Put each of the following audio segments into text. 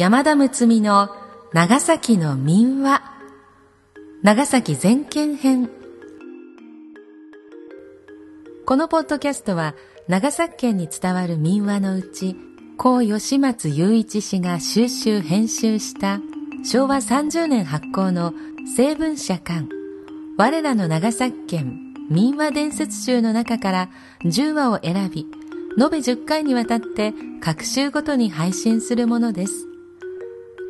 山田睦美の長崎の民話。長崎全県編。このポッドキャストは長崎県に伝わる民話のうち高吉松雄一氏が収集編集した昭和30年発行の成文社館。我らの長崎県民話伝説集の中から10話を選び延べ10回にわたって各週ごとに配信するものです。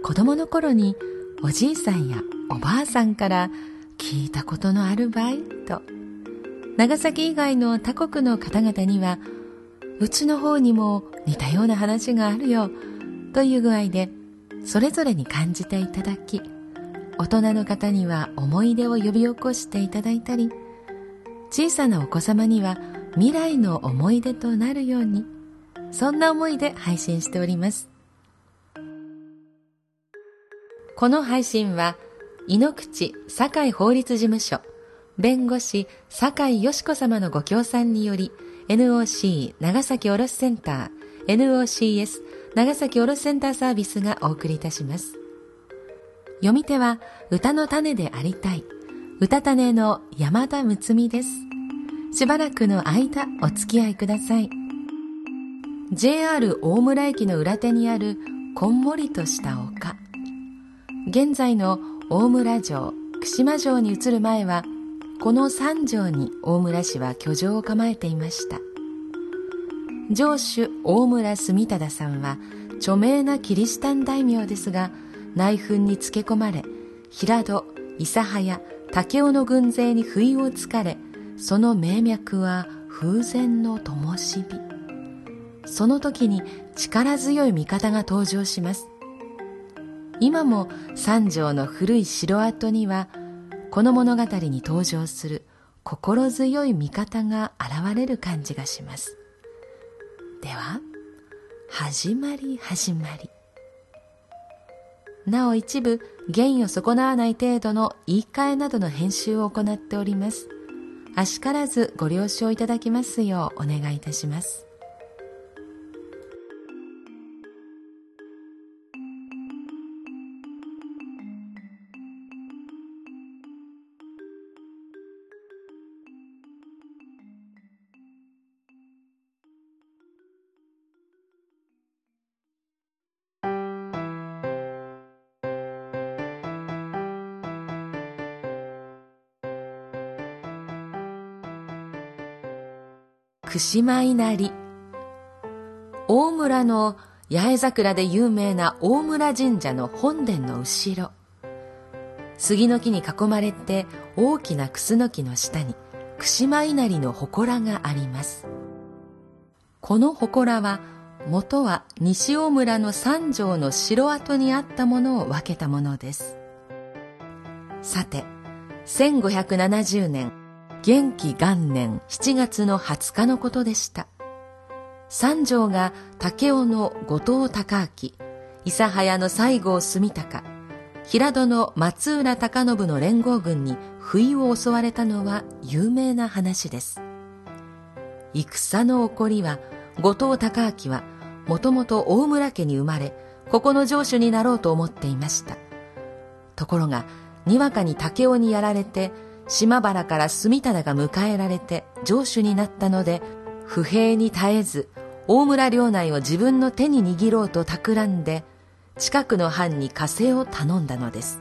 子供の頃におじいさんやおばあさんから聞いたことのあるばいと。長崎以外の他国の方々にはうちの方にも似たような話があるよという具合でそれぞれに感じていただき大人の方には思い出を呼び起こしていただいたり小さなお子様には未来の思い出となるようにそんな思いで配信しております。この配信は、井ノ口堺法律事務所、弁護士堺よし子様のご協賛により、NOC 長崎卸センター、NOCS 長崎卸センターサービスがお送りいたします。読み手は、歌の種でありたい、歌種の山田睦美です。しばらくの間お付き合いください。JR 大村駅の裏手にあるこんもりとした丘。現在の大村城串間城に移る前はこの三城に大村氏は居城を構えていました。城主大村住忠さんは著名なキリシタン大名ですが内紛につけ込まれ平戸諫早武雄の軍勢に不意をつかれその名脈は風前の灯火。その時に力強い味方が登場します。今も三条の古い城跡にはこの物語に登場する心強い味方が現れる感じがします。では始まり始まり。なお一部原意を損なわない程度の言い換えなどの編集を行っております。あしからずご了承いただきますようお願いいたします。串間稲荷大村の八重桜で有名な大村神社の本殿の後ろ。杉の木に囲まれて大きなクスノキの下に串間稲荷の祠があります。この祠は元は西大村の三条の城跡にあったものを分けたものです。さて1570年元気元年7月の20日のことでした。三条が武雄の後藤隆明、諫早の西郷住高、平戸の松浦隆信の連合軍に不意を襲われたのは有名な話です。戦の起こりは、後藤隆明は、もともと大村家に生まれ、ここの城主になろうと思っていました。ところが、にわかに武雄にやられて、島原から住忠が迎えられて城主になったので不平に絶えず大村領内を自分の手に握ろうと企んで近くの藩に加勢を頼んだのです。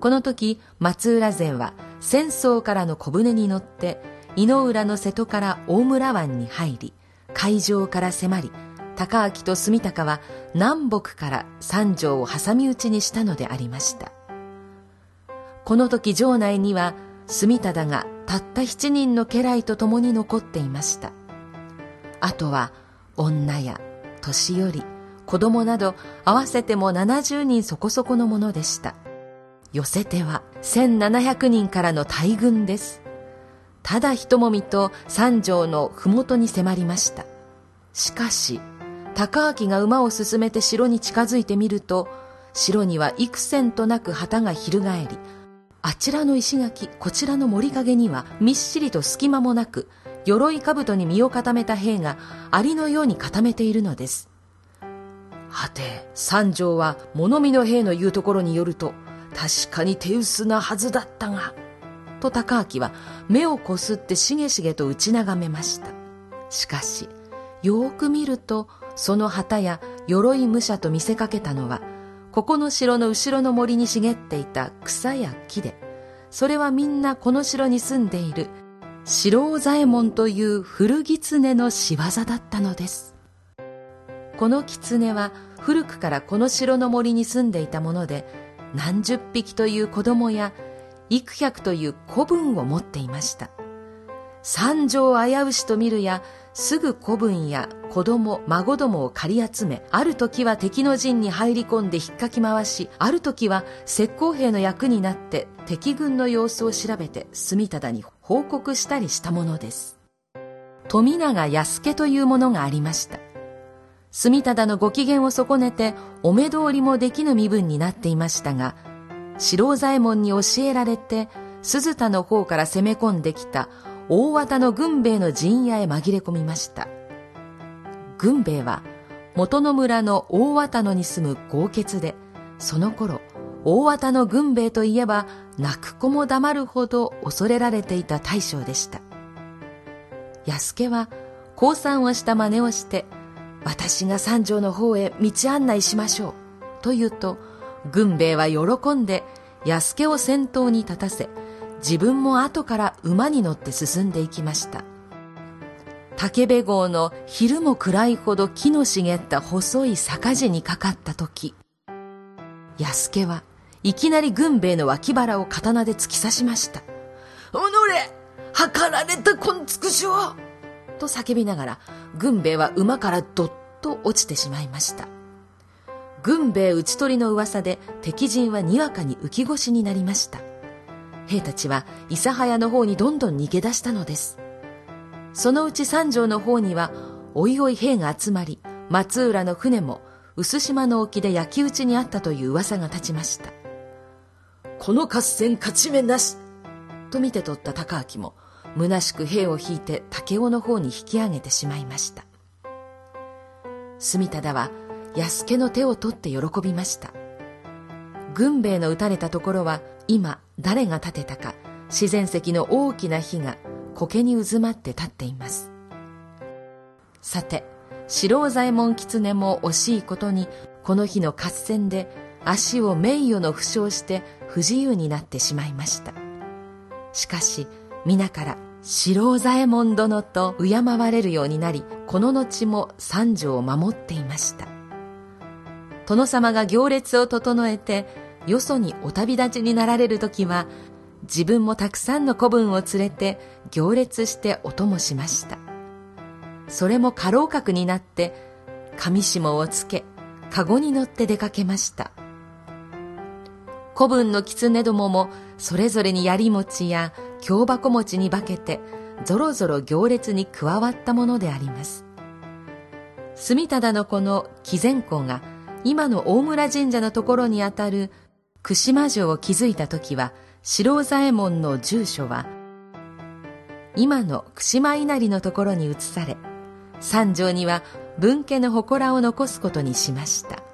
この時松浦勢は戦争からの小舟に乗って井の浦の瀬戸から大村湾に入り海上から迫り高明と住高は南北から三条を挟み撃ちにしたのでありました。この時城内には住忠がたった七人の家来と共に残っていました。あとは女や年寄り子供など合わせても70人そこそこのものでした。寄せては1700人からの大軍です。ただひともみと三条の麓に迫りました。しかし高明が馬を進めて城に近づいてみると城には幾千となく旗が翻りあちらの石垣、こちらの森陰には、みっしりと隙間もなく、鎧兜に身を固めた兵が、アリのように固めているのです。はて三条は物見の兵の言うところによると確かに手薄なはずだったがと高明は目をこすってしげしげと打ち眺めましたしかしよーく見るとその旗や鎧武者と見せかけたのはここの城の後ろの森に茂っていた草や木でそれはみんなこの城に住んでいる白尾左衛門という古狐の仕業だったのです。この狐は古くからこの城の森に住んでいたもので何十匹という子供や幾百という子分を持っていました。三条危うしと見るやすぐ子分や子供孫どもを借り集めある時は敵の陣に入り込んで引っかき回しある時は石膏兵の役になって敵軍の様子を調べて住忠に報告したりしたものです。富永安助というものがありました。住忠のご機嫌を損ねてお目通りもできぬ身分になっていましたが白左衛門に教えられて鈴田の方から攻め込んできた大綿の軍兵衛の陣屋へ紛れ込みました軍兵衛は元の村の大綿野に住む豪傑でその頃大綿の軍兵衛といえば泣く子も黙るほど恐れられていた大将でした安家は降参をした真似をして私が三条の方へ道案内しましょう。と言うと、軍兵衛は喜んで、安家を先頭に立たせ、自分も後から馬に乗って進んでいきました。竹部郷の昼も暗いほど木の茂った細い坂地にかかった時、安家はいきなり軍兵衛の脇腹を刀で突き刺しました。おのれ測られたこんつくしょと叫びながら、軍兵衛は馬からどっと落ちてしまいました。軍兵衛討ち取りの噂で敵陣はにわかに浮き腰になりました。兵たちは諫早の方にどんどん逃げ出したのです。そのうち三条の方には、おいおい兵が集まり、松浦の船も薄島の沖で焼き討ちにあったという噂が立ちました。この合戦勝ち目なしと見て取った高明も、虚しく兵を引いて武雄の方に引き上げてしまいました住忠は安家の手を取って喜びました軍兵衛の撃たれたところは今誰が建てたか自然石の大きな火が苔に渦まって立っています。さて白尾左衛門狐も惜しいことにこの日の合戦で足を名誉の負傷して不自由になってしまいました。しかし皆から白左衛門殿と敬われるようになりこの後も三条を守っていました。殿様が行列を整えてよそにお旅立ちになられる時は自分もたくさんの子分を連れて行列してお供しました。それも家老閣になって上下をつけ籠に乗って出かけました。子分の狐どももそれぞれに槍持や京箱餅に化けてぞろぞろ行列に加わったものであります。住忠の子の貴前公が今の大村神社のところにあたる串間城を築いた時は白左衛門の住所は今の串間稲荷のところに移され三条には分家の祠を残すことにしました。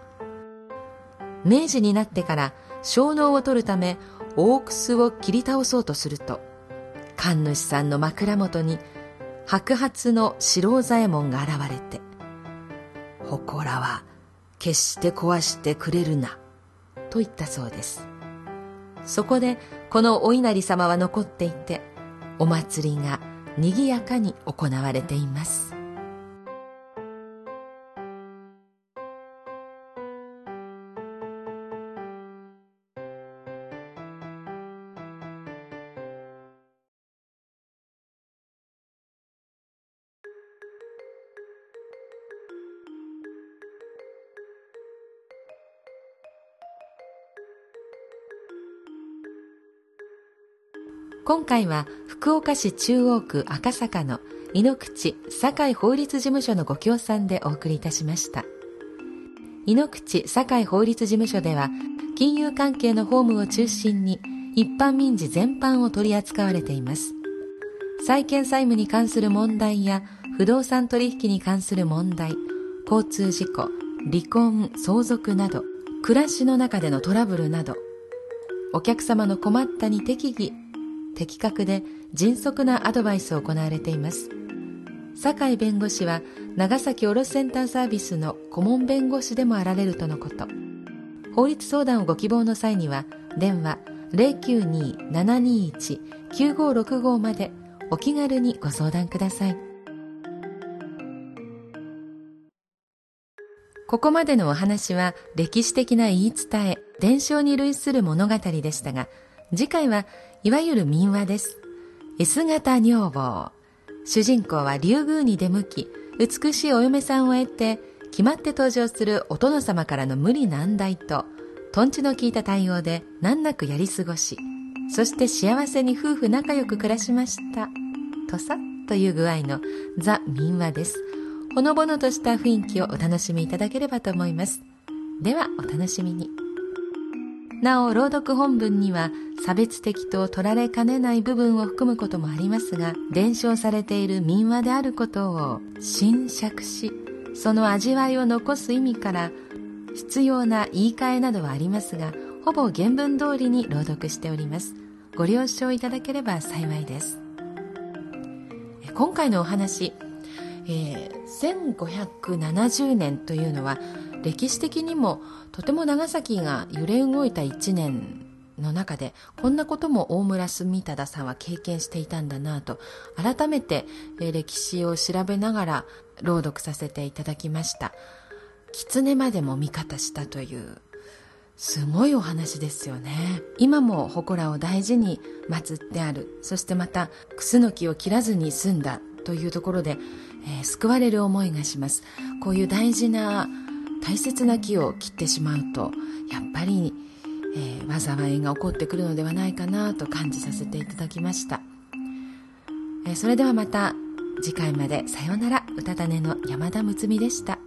明治になってから小脳を取るため大楠を切り倒そうとすると神主さんの枕元に白髪の白左衛門が現れて「祠は決して壊してくれるな」と言ったそうです。そこでこのお稲荷様は残っていてお祭りが賑やかに行われています。今回は福岡市中央区赤坂の井ノ口堺法律事務所のご協賛でお送りいたしました。井ノ口堺法律事務所では金融関係の法務を中心に一般民事全般を取り扱われています。債権債務に関する問題や不動産取引に関する問題、交通事故、離婚相続など暮らしの中でのトラブルなどお客様の困ったに適宜的確で迅速なアドバイスを行われています。酒井弁護士は長崎卸センターサービスの顧問弁護士でもあられるとのこと。法律相談をご希望の際には電話092-721-9565までお気軽にご相談ください。ここまでのお話は歴史的な言い伝え伝承に類する物語でしたが次回はいわゆる民話です。S 型女房。主人公は竜宮に出向き美しいお嫁さんを得て決まって登場するお殿様からの無理難題ととんちの効いた対応で難なくやり過ごしそして幸せに夫婦仲良く暮らしました。とさという具合のザ・民話です。ほのぼのとした雰囲気をお楽しみいただければと思います。ではお楽しみに。なお朗読本文には差別的と取られかねない部分を含むこともありますが伝承されている民話であることを新釈しその味わいを残す意味から必要な言い換えなどはありますがほぼ原文通りに朗読しております。ご了承いただければ幸いです。今回のお話、えー、1570年というのは歴史的にもとても長崎が揺れ動いた1年の中でこんなことも大村住忠さんは経験していたんだなと改めて歴史を調べながら朗読させていただきました。狐までも味方したというすごいお話ですよね。今も祠を大事に祀ってある。そしてまたクスノキを切らずに済んだというところで、えー、救われる思いがします。こういう大事な大切な木を切ってしまうとやっぱり、えー、災いが起こってくるのではないかなと感じさせていただきました、えー、それではまた次回まで。さようなら。うたた寝の山田睦美でした。